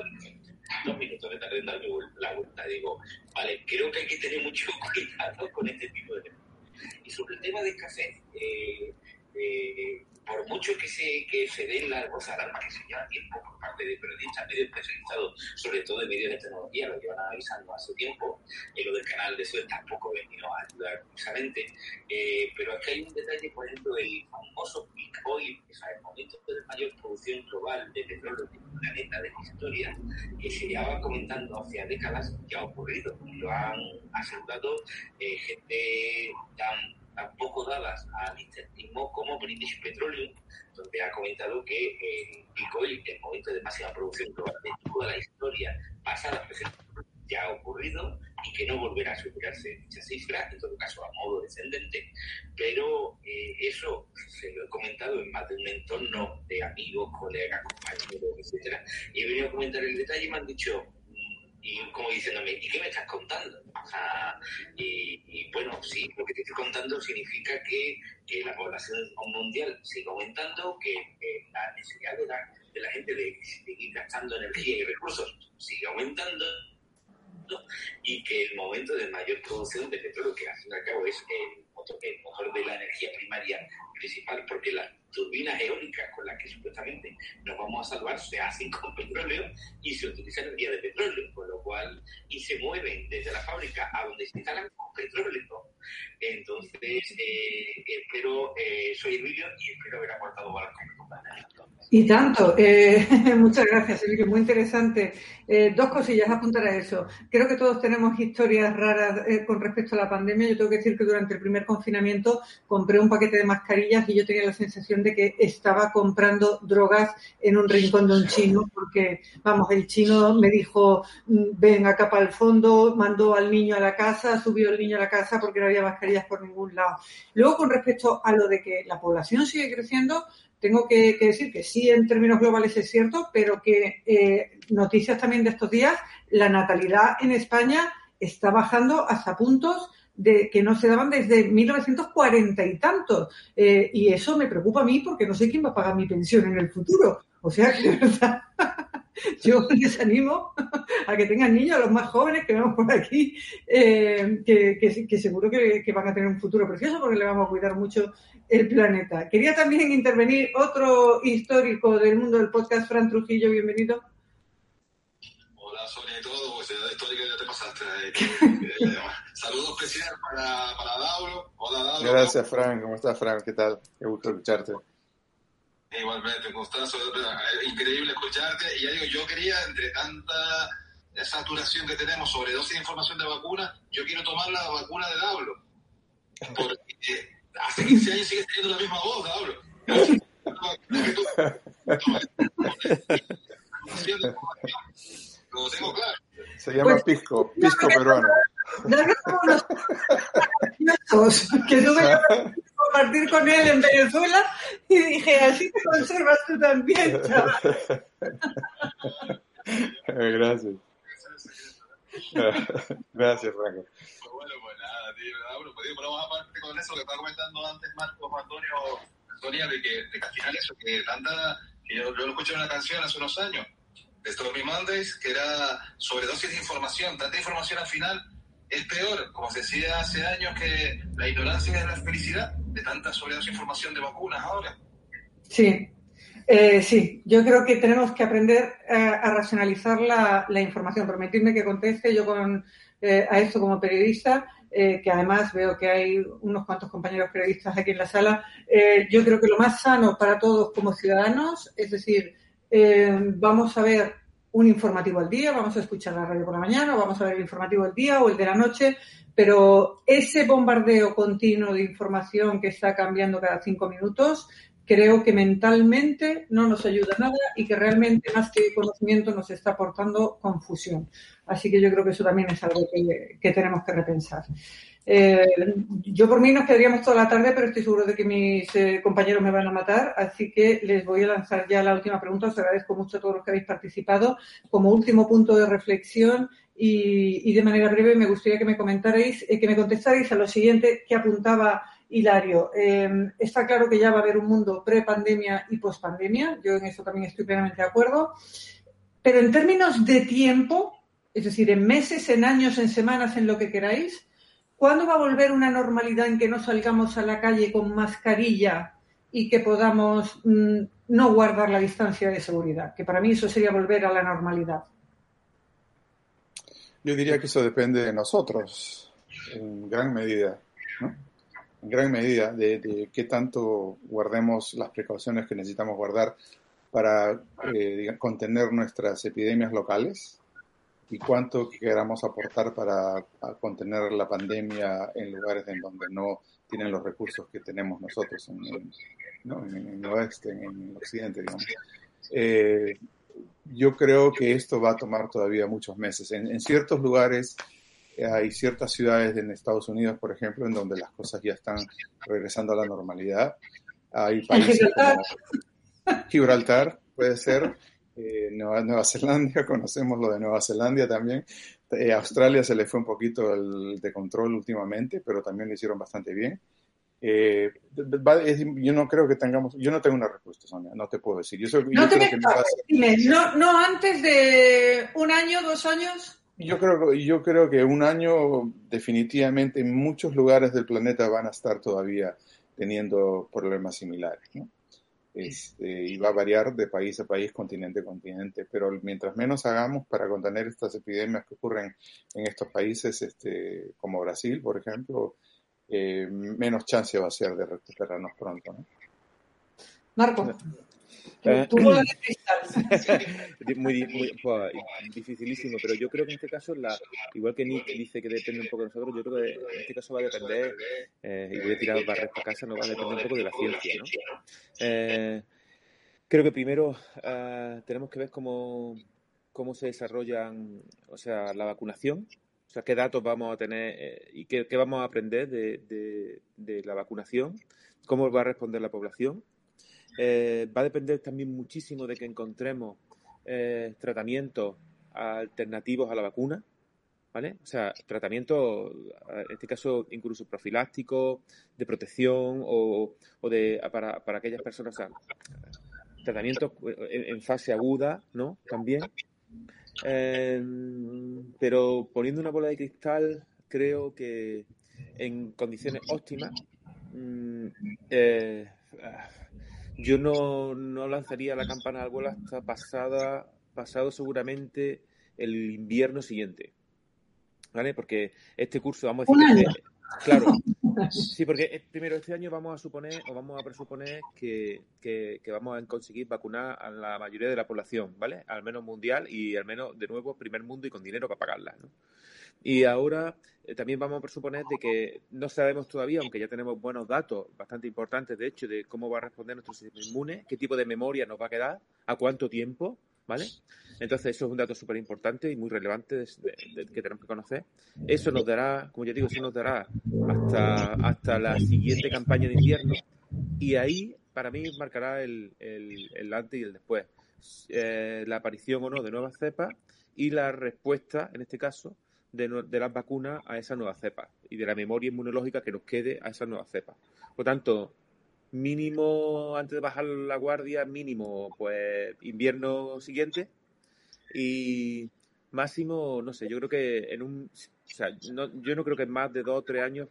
Dos minutos de tarde darme la vuelta. Digo, vale, creo que hay que tener mucho cuidado con este tipo de temas. Y sobre el tema de escasez, eh, eh, por mucho que se, que se den las voces que se lleva tiempo por parte de periodistas, medios especializados, sobre todo de medios de tecnología, lo llevan avisando hace tiempo, y lo del canal de Suez tampoco venido a ayudar precisamente, eh, pero que hay un detalle, por ejemplo, el famoso peak oil, que es el momento de mayor producción global de petróleo del planeta de la historia, que se llevaba comentando hace décadas que ha ocurrido, lo han asegurado eh, gente tan tampoco dadas al incentismo como British Petroleum, donde ha comentado que el Bitcoin, el momento de máxima producción global de toda la historia pasada, presente, ya ha ocurrido y que no volverá a superarse dicha cifra, en todo caso a modo descendente, pero eh, eso se lo he comentado en más de un entorno de amigos, colegas, compañeros, etcétera, y he venido a comentar el detalle y me han dicho, y como diciéndome, ¿y qué me estás contando? y, bueno, sí, lo que te estoy contando significa que, la población mundial sigue aumentando, que, la necesidad de la, de la gente de seguir gastando energía y recursos sigue aumentando y que el momento de mayor producción de petróleo, que al fin y al cabo es el motor, de la energía primaria principal, porque las turbinas eólicas con las que supuestamente nos vamos a salvar se hacen con petróleo y se utiliza energía de petróleo, con lo cual, y se mueven desde la fábrica a donde se instalan con petróleo. Entonces, eh, espero, eh, soy Emilio y espero haber aportado valor con mi compañero. Y tanto. Eh, muchas gracias, Enrique. Muy interesante. Eh, dos cosillas, apuntar a eso. Creo que todos tenemos historias raras eh, con respecto a la pandemia. Yo tengo que decir que durante el primer confinamiento compré un paquete de mascarillas y yo tenía la sensación de que estaba comprando drogas en un rincón de un chino, porque, vamos, el chino me dijo, mm, ven acá para el fondo, mandó al niño a la casa, subió el niño a la casa porque no había mascarillas por ningún lado. Luego, con respecto a lo de que la población sigue creciendo, tengo que, decir que sí, en términos globales es cierto, pero que eh, noticias también de estos días, la natalidad en España está bajando hasta puntos de que no se daban desde 1940 y tantos. Eh, y eso me preocupa a mí porque no sé quién va a pagar mi pensión en el futuro. O sea que, de verdad, yo les animo a que tengan niños, a los más jóvenes que vemos por aquí, eh, que, seguro que, van a tener un futuro precioso porque le vamos a cuidar mucho el planeta. Quería también intervenir otro histórico del mundo del podcast, Fran Trujillo, bienvenido. Hola, Sonia y todo, pues la histórica ya te pasaste. Eh, saludos especiales para, para Dauro. Hola, Dauro. Gracias, Fran. ¿Cómo estás, Fran? ¿Qué tal? Qué gusto escucharte. Igualmente, Constanzo, increíble escucharte. Y ya digo, yo quería, entre tanta saturación que tenemos sobre dosis de información de vacuna, yo quiero tomar la vacuna de Daulo. Porque hace 15 años sigues teniendo la misma voz, Daulo. Lo tengo claro. Se llama pues, pisco, pisco peruano. que tú me compartir con él en Venezuela y dije, así te conservas tú también, chaval. Gracias. Gracias, Franco. Bueno, pues nada, tío, bueno, pues vamos aparte con eso que estaba comentando antes Marcos Antonio, Antonia, de que, de que al final eso, que tanta, que yo, yo lo escuché en una canción hace unos años, de Stormy Mondays, que era sobredosis de información, tanta información al final es peor, como se decía hace años, que la ignorancia es la felicidad, de tanta sobredosis información de vacunas ahora. Sí, eh, sí, yo creo que tenemos que aprender a, racionalizar la, la, información. Permitidme que conteste yo con, eh, a esto como periodista, eh, que además veo que hay unos cuantos compañeros periodistas aquí en la sala. Eh, yo creo que lo más sano para todos como ciudadanos, es decir, vamos a ver un informativo al día, vamos a escuchar la radio por la mañana, vamos a ver el informativo del día o el de la noche, pero ese bombardeo continuo de información que está cambiando cada cinco minutos, creo que mentalmente no nos ayuda nada y que realmente más que conocimiento nos está aportando confusión. Así que yo creo que eso también es algo que tenemos que repensar. Eh, yo por mí nos quedaríamos toda la tarde, pero estoy seguro de que mis eh, compañeros me van a matar, así que les voy a lanzar ya la última pregunta. Os agradezco mucho a todos los que habéis participado. Como último punto de reflexión y, de manera breve, me gustaría que me comentarais, eh, que me contestarais a lo siguiente que apuntaba Hilario. Eh, está claro que ya va a haber un mundo pre-pandemia y post-pandemia. Yo en eso también estoy plenamente de acuerdo. Pero en términos de tiempo, es decir, en meses, en años, en semanas, en lo que queráis, ¿cuándo va a volver una normalidad en que no salgamos a la calle con mascarilla y que podamos mmm, no guardar la distancia de seguridad? Que para mí eso sería volver a la normalidad. Yo diría que eso depende de nosotros, en gran medida, ¿no? En gran medida de, de qué tanto guardemos las precauciones que necesitamos guardar para eh, contener nuestras epidemias locales y cuánto queramos aportar para contener la pandemia en lugares en donde no tienen los recursos que tenemos nosotros en, en, ¿no? en, en el oeste, en, el occidente, digamos. Eh, yo creo que esto va a tomar todavía muchos meses. En, ciertos lugares eh, hay ciertas ciudades en Estados Unidos, por ejemplo, en donde las cosas ya están regresando a la normalidad. Hay países como Gibraltar, puede ser, eh, Nueva, Nueva, Zelanda, conocemos lo de Nueva Zelanda también. Eh, Australia se le fue un poquito el de control últimamente, pero también lo hicieron bastante bien. Eh, va, es, yo no creo que tengamos, yo no tengo una respuesta, Sonia, no te puedo decir. Yo, soy, no, yo te creo que dime, no, no antes de un año, dos años. Yo creo, yo creo que un año definitivamente en muchos lugares del planeta van a estar todavía teniendo problemas similares. ¿no? Este, y va a variar de país a país, continente a continente, pero mientras menos hagamos para contener estas epidemias que ocurren en estos países, este, como Brasil, por ejemplo, eh, menos chance va a ser de recuperarnos pronto. ¿no? Marco. Eh, muy, muy pues, dificilísimo, pero yo creo que en este caso, la, igual que Nick dice que depende un poco de nosotros, yo creo que en este caso va a depender, eh, y voy a tirar barras para casa, no va a depender un poco de la ciencia. ¿no? Eh, creo que primero uh, tenemos que ver cómo, cómo se desarrollan, o sea, la vacunación, o sea, qué datos vamos a tener eh, y qué, qué, vamos a aprender de, de, de la vacunación, cómo va a responder la población. Eh, va a depender también muchísimo de que encontremos eh, tratamientos alternativos a la vacuna, ¿vale? O sea, tratamientos, en este caso, incluso profilácticos, de protección o, o de para, para, aquellas personas, tratamientos en, en fase aguda, ¿no? También. Eh, pero poniendo una bola de cristal, creo que en condiciones óptimas, eh, yo no, no, lanzaría la campana al vuelo hasta pasada, pasado seguramente el invierno siguiente. ¿Vale? Porque este curso, vamos a decir, claro, sí, porque primero este año vamos a suponer o vamos a presuponer que, que, que, vamos a conseguir vacunar a la mayoría de la población, ¿vale? Al menos mundial y al menos, de nuevo, primer mundo y con dinero para pagarla, ¿no? Y ahora eh, también vamos a presuponer de que no sabemos todavía, aunque ya tenemos buenos datos, bastante importantes de hecho, de cómo va a responder nuestro sistema inmune, qué tipo de memoria nos va a quedar, a cuánto tiempo, ¿vale? Entonces, eso es un dato súper importante y muy relevante que tenemos que conocer. Eso nos dará, como ya digo, eso nos dará hasta, hasta la siguiente campaña de invierno y ahí, para mí, marcará el, el, antes y el después. Eh, la aparición o no de nuevas cepas y la respuesta, en este caso, de, de, las vacunas a esa nueva cepa y de la memoria inmunológica que nos quede a esa nueva cepa. Por tanto, mínimo, antes de bajar la guardia, mínimo, pues invierno siguiente y máximo, no sé, yo creo que en un, o sea, no, yo no creo que en más de dos o tres años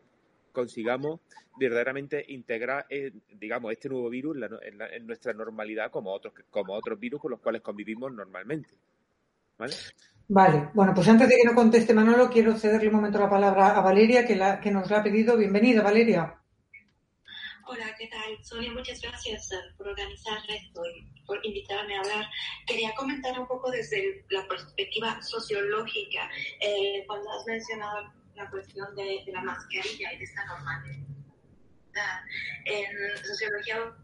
consigamos verdaderamente integrar, eh, digamos, este nuevo virus en, en, nuestra normalidad como otros, como otros virus con los cuales convivimos normalmente. ¿Vale? Vale, bueno, pues antes de que no conteste Manolo, quiero cederle un momento la palabra a Valeria, que, la, que nos la ha pedido. Bienvenida, Valeria. Hola, ¿qué tal? Sonia, muchas gracias eh, por organizar esto y por invitarme a hablar. Quería comentar un poco desde la perspectiva sociológica, eh, cuando has mencionado la cuestión de, la mascarilla y de esta normalidad. En sociología...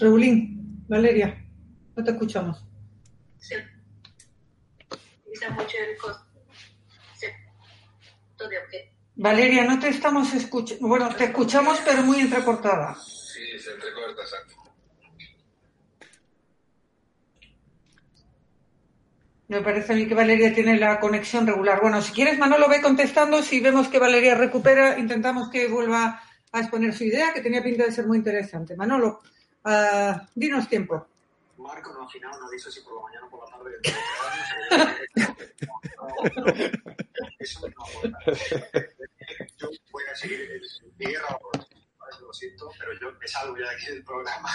Regulín, Valeria, no te escuchamos. Sí. mucho el objeto Valeria, no te estamos escuchando. Bueno, te escuchamos, pero muy entrecortada. Sí, se entrecorta, exacto. Me parece a mí que Valeria tiene la conexión regular. Bueno, si quieres, Manolo, ve contestando. Si vemos que Valeria recupera, intentamos que vuelva a exponer su idea, que tenía pinta de ser muy interesante. Manolo, uh, dinos tiempo. Marco no ha afinado, no dicho si por la mañana o por la tarde. Eso no Yo voy a seguir el guerra lo siento, pero yo me salgo ya de aquí del programa.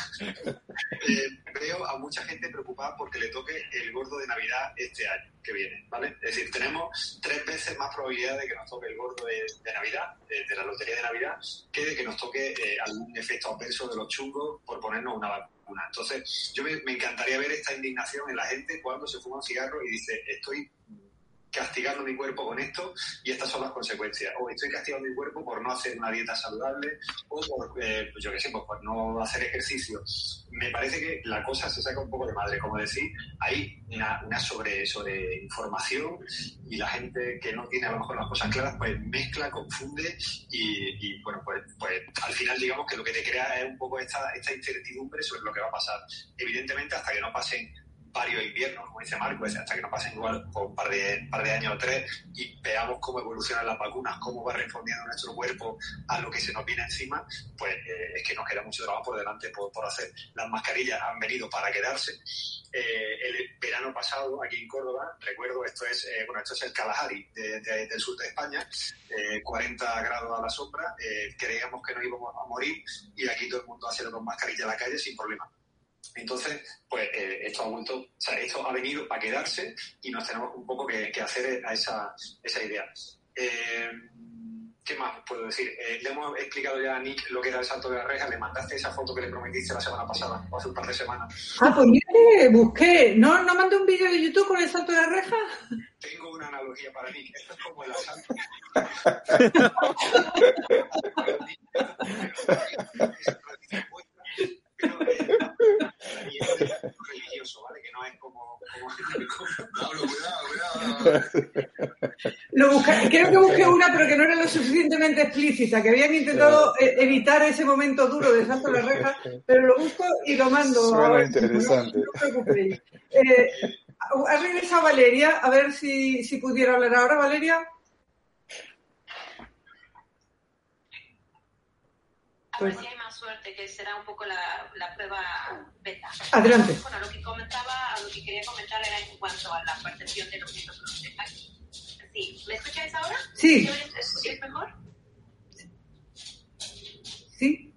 Eh, veo a mucha gente preocupada porque le toque el gordo de Navidad este año que viene, ¿vale? Es decir, tenemos tres veces más probabilidad de que nos toque el gordo de, Navidad, de, la lotería de Navidad, que de que nos toque eh, algún efecto adverso de los chungos por ponernos una vacuna. Entonces, yo me, me encantaría ver esta indignación en la gente cuando se fuma un cigarro y dice, estoy castigando mi cuerpo con esto y estas son las consecuencias. O estoy castigando mi cuerpo por no hacer una dieta saludable o por, eh, pues yo qué sé, pues por no hacer ejercicio. Me parece que la cosa se saca un poco de madre. Como decir, hay una, una sobre, sobre información y la gente que no tiene a lo mejor las cosas claras, pues mezcla, confunde y, bueno, pues, pues al final digamos que lo que te crea es un poco esta, esta incertidumbre sobre lo que va a pasar. Evidentemente, hasta que no pasen varios inviernos, como dice Marco, hasta que no pasen igual un par de, par de años o tres y veamos cómo evolucionan las vacunas, cómo va respondiendo nuestro cuerpo a lo que se nos viene encima, pues eh, es que nos queda mucho trabajo por delante por, por hacer. Las mascarillas han venido para quedarse. Eh, el verano pasado, aquí en Córdoba, recuerdo, esto es, eh, bueno, esto es el Kalahari del sur de España, 40 grados a la sombra, creíamos que no íbamos a morir y aquí todo el mundo haciendo con mascarilla en la calle sin problema. Entonces, pues eh, esto ha vuelto, o sea, esto ha venido para quedarse y nos tenemos un poco que, hacer a esa, esa idea. Eh, ¿Qué más puedo decir? Eh, le hemos explicado ya a Nick lo que era el salto de la reja. Le mandaste esa foto que le prometiste la semana pasada, o hace un par de semanas. Ah, pues mire, busqué. ¿No, ¿No mandé un vídeo de YouTube con el salto de la reja? Tengo una analogía para Nick. Esto es como el asalto. religioso, ¿vale? Que no es como... Lo creo que busqué una, pero que no era lo suficientemente explícita, que habían intentado e-, evitar ese momento duro de salto de la reja, pero lo busco y lo mando. Suena interesante. No, os preocupéis. Eh, ha regresado Valeria, a ver si, si pudiera hablar ahora, Valeria. Pues suerte, que será un poco la, la prueba beta. Adelante. Bueno, lo que comentaba, lo que quería comentar era en cuanto a la percepción de los objetos Sí, ¿me escucháis ahora? Sí. ¿Es, es mejor? Sí.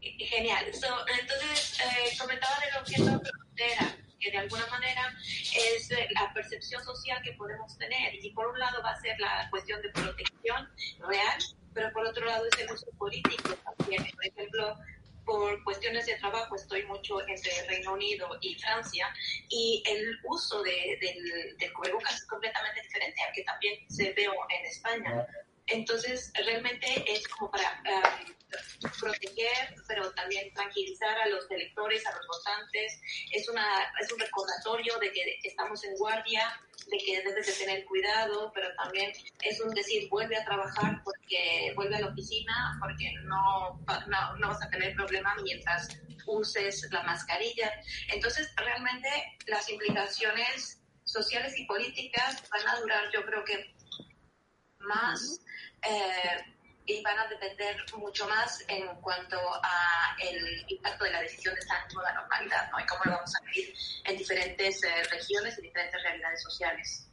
Genial. entonces, eh, comentaba del objeto frontera, que de alguna manera es la percepción social que podemos tener. Y por un lado va a ser la cuestión de protección real, pero por otro lado es el uso político también. Por ejemplo, por cuestiones de trabajo estoy mucho entre Reino Unido y Francia y el uso de, del, del cubrebocas es completamente diferente al que también se veo en España. Entonces, realmente es como para um, proteger, pero también tranquilizar a los electores, a los votantes. Es, una, es un recordatorio de que, estamos en guardia, de que debes de tener cuidado, pero también es un decir, vuelve a trabajar porque vuelve a la oficina, porque no, no, no vas a tener problemas mientras uses la mascarilla. Entonces, realmente las implicaciones sociales y políticas van a durar, yo creo que más eh, y van a depender mucho más en cuanto a el impacto de la decisión de esta nueva normalidad, ¿no? Y cómo lo vamos a vivir en diferentes eh, regiones y diferentes realidades sociales.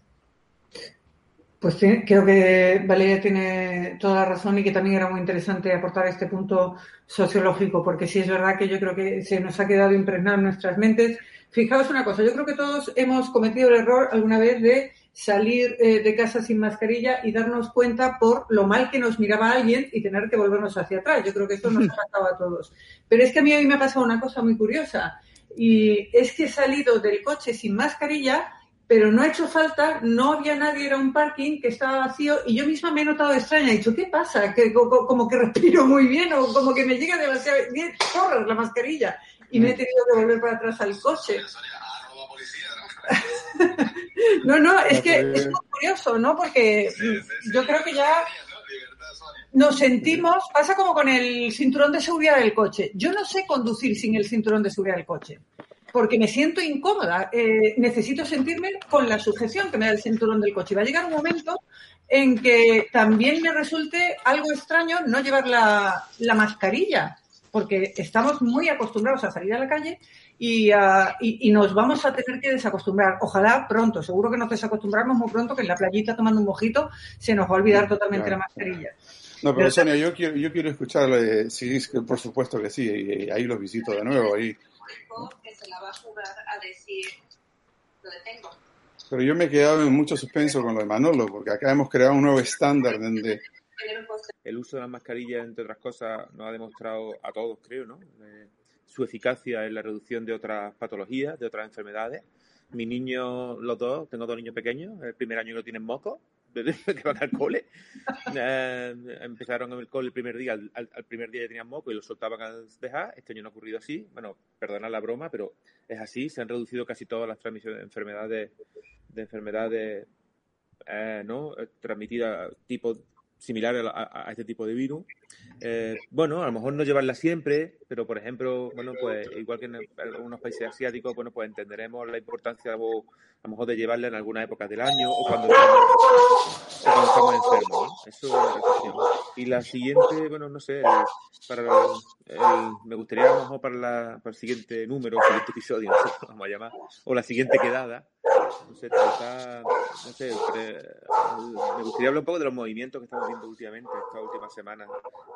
Pues creo que Valeria tiene toda la razón y que también era muy interesante aportar este punto sociológico, porque sí es verdad que yo creo que se nos ha quedado impregnado en nuestras mentes. Fijaos una cosa, yo creo que todos hemos cometido el error alguna vez de salir eh, de casa sin mascarilla y darnos cuenta por lo mal que nos miraba alguien y tener que volvernos hacia atrás. Yo creo que esto nos ha pasado a todos. Pero es que a mí, a mí me ha pasado una cosa muy curiosa y es que he salido del coche sin mascarilla pero no ha hecho falta, no había nadie, era un parking que estaba vacío y yo misma me he notado extraña. He dicho, ¿qué pasa? Que, como que respiro muy bien o como que me llega demasiado bien, correr la mascarilla. Y me he tenido que volver para atrás al coche. no, no, es que es muy curioso, ¿no? Porque yo creo que ya nos sentimos, pasa como con el cinturón de seguridad del coche. Yo no sé conducir sin el cinturón de seguridad del coche porque me siento incómoda. Eh, necesito sentirme con la sujeción que me da el cinturón del coche. Va a llegar un momento en que también me resulte algo extraño no llevar la, mascarilla, porque estamos muy acostumbrados a salir a la calle y, y, nos vamos a tener que desacostumbrar. Ojalá pronto, seguro que nos desacostumbramos muy pronto, que en la playita tomando un mojito se nos va a olvidar totalmente la mascarilla. No, pero, Sonia, yo quiero, yo quiero escucharle, sí, por supuesto que sí, y ahí los visito de nuevo, ahí que se la va a jugar a decir, lo detengo. Pero yo me he quedado en mucho suspenso con lo de Manolo, porque acá hemos creado un nuevo estándar donde... El uso de la mascarilla, entre otras cosas, nos ha demostrado a todos, creo, ¿no? Eh, su eficacia en la reducción de otras patologías, de otras enfermedades. Mi niño, los dos, tengo dos niños pequeños, el primer año no tienen moco, desde que van al cole. Eh, empezaron en el cole el primer día, al, primer día ya tenían moco y lo soltaban al dejar. Este año no ha ocurrido así. Bueno, perdona la broma, pero es así. Se han reducido casi todas las transmisiones de enfermedades, de enfermedades eh, ¿no? transmitidas tipo similar a, este tipo de virus. Eh, bueno, a lo mejor no llevarla siempre, pero por ejemplo, bueno, pues igual que en algunos países asiáticos, bueno, pues entenderemos la importancia a lo mejor de llevarla en alguna época del año o cuando estamos, enfermos. Eso es la Y la siguiente, bueno, no sé, para me gustaría a lo mejor para, la, para el siguiente número, el siguiente episodio, no sé, vamos a llamar, o la siguiente quedada, no sé, no sé, me gustaría hablar un poco de los movimientos que estamos viendo últimamente, estas últimas semanas,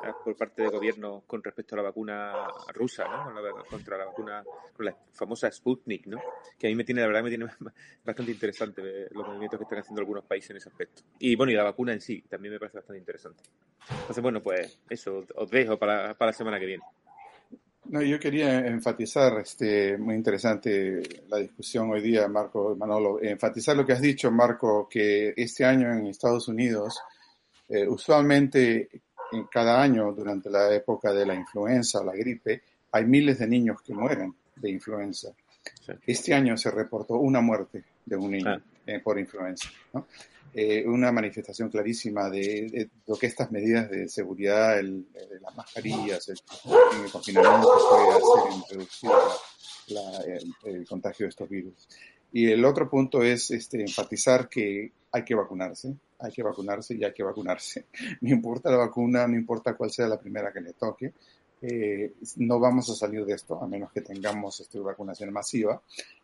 eh, por parte del gobierno con respecto a la vacuna rusa, ¿no? Contra la vacuna, con la famosa Sputnik, ¿no? Que a mí me tiene, la verdad, me tiene bastante interesante los movimientos que están haciendo algunos países en ese aspecto. Y bueno, y la vacuna en sí también me parece bastante interesante. Entonces, bueno, pues eso, os dejo para, para la semana que viene. No, yo quería enfatizar, este, muy interesante la discusión hoy día, Marco Manolo, enfatizar lo que has dicho, Marco, que este año en Estados Unidos, eh, usualmente en cada año durante la época de la influenza o la gripe, hay miles de niños que mueren de influenza. Este año se reportó una muerte de un niño ah. eh, por influenza. ¿no? Eh, una manifestación clarísima de, lo que estas medidas de seguridad, el, las mascarillas, el, confinamiento puede hacer en reducir el, contagio de estos virus. Y el otro punto es este, enfatizar que hay que vacunarse, hay que vacunarse y hay que vacunarse. No importa la vacuna, no importa cuál sea la primera que le toque, eh, no vamos a salir de esto a menos que tengamos esta vacunación masiva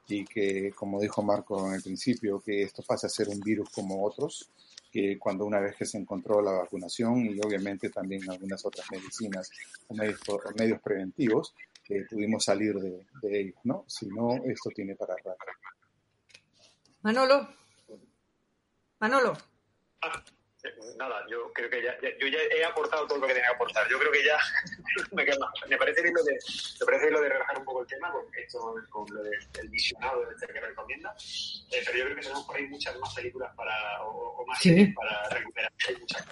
y que, como dijo Marco en el principio, que esto pase a ser un virus como otros, que cuando una vez que se encontró la vacunación y obviamente también algunas otras medicinas o medios, preventivos, eh, pudimos salir de, de ellos, ¿no? Si no, esto tiene para rato. Manolo. Manolo. Nada, yo creo que ya, yo ya he aportado todo lo que tenía que aportar. Yo creo que ya me, me parece bien lo de, me parece lo de relajar un poco el tema con esto, con lo del visionado de este que recomienda. Eh, pero yo creo que tenemos por ahí muchas más películas para, o, más sí. para recuperar. Hay muchas.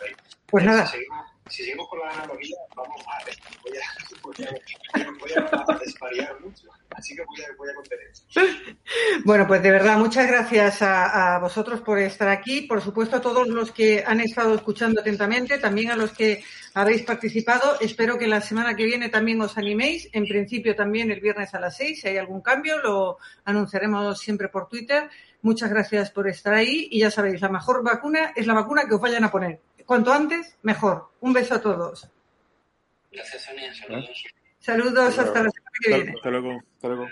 Pues nada. Si seguimos, si seguimos con la analogía, vamos a, voy a, voy a, voy a, a desvariar mucho. Así que voy a, voy a contener. Bueno, pues de verdad, muchas gracias a, a, vosotros por estar aquí. Por supuesto, a todos los que han estado escuchando atentamente, también a los que habéis participado. Espero que la semana que viene también os animéis. En principio, también el viernes a las seis. Si hay algún cambio, lo anunciaremos siempre por Twitter. Muchas gracias por estar ahí. Y ya sabéis, la mejor vacuna es la vacuna que os vayan a poner. Cuanto antes, mejor. Un beso a todos. Gracias, Sonia. Saludos. Saludos hasta la semana que viene. Hasta luego. Hasta luego.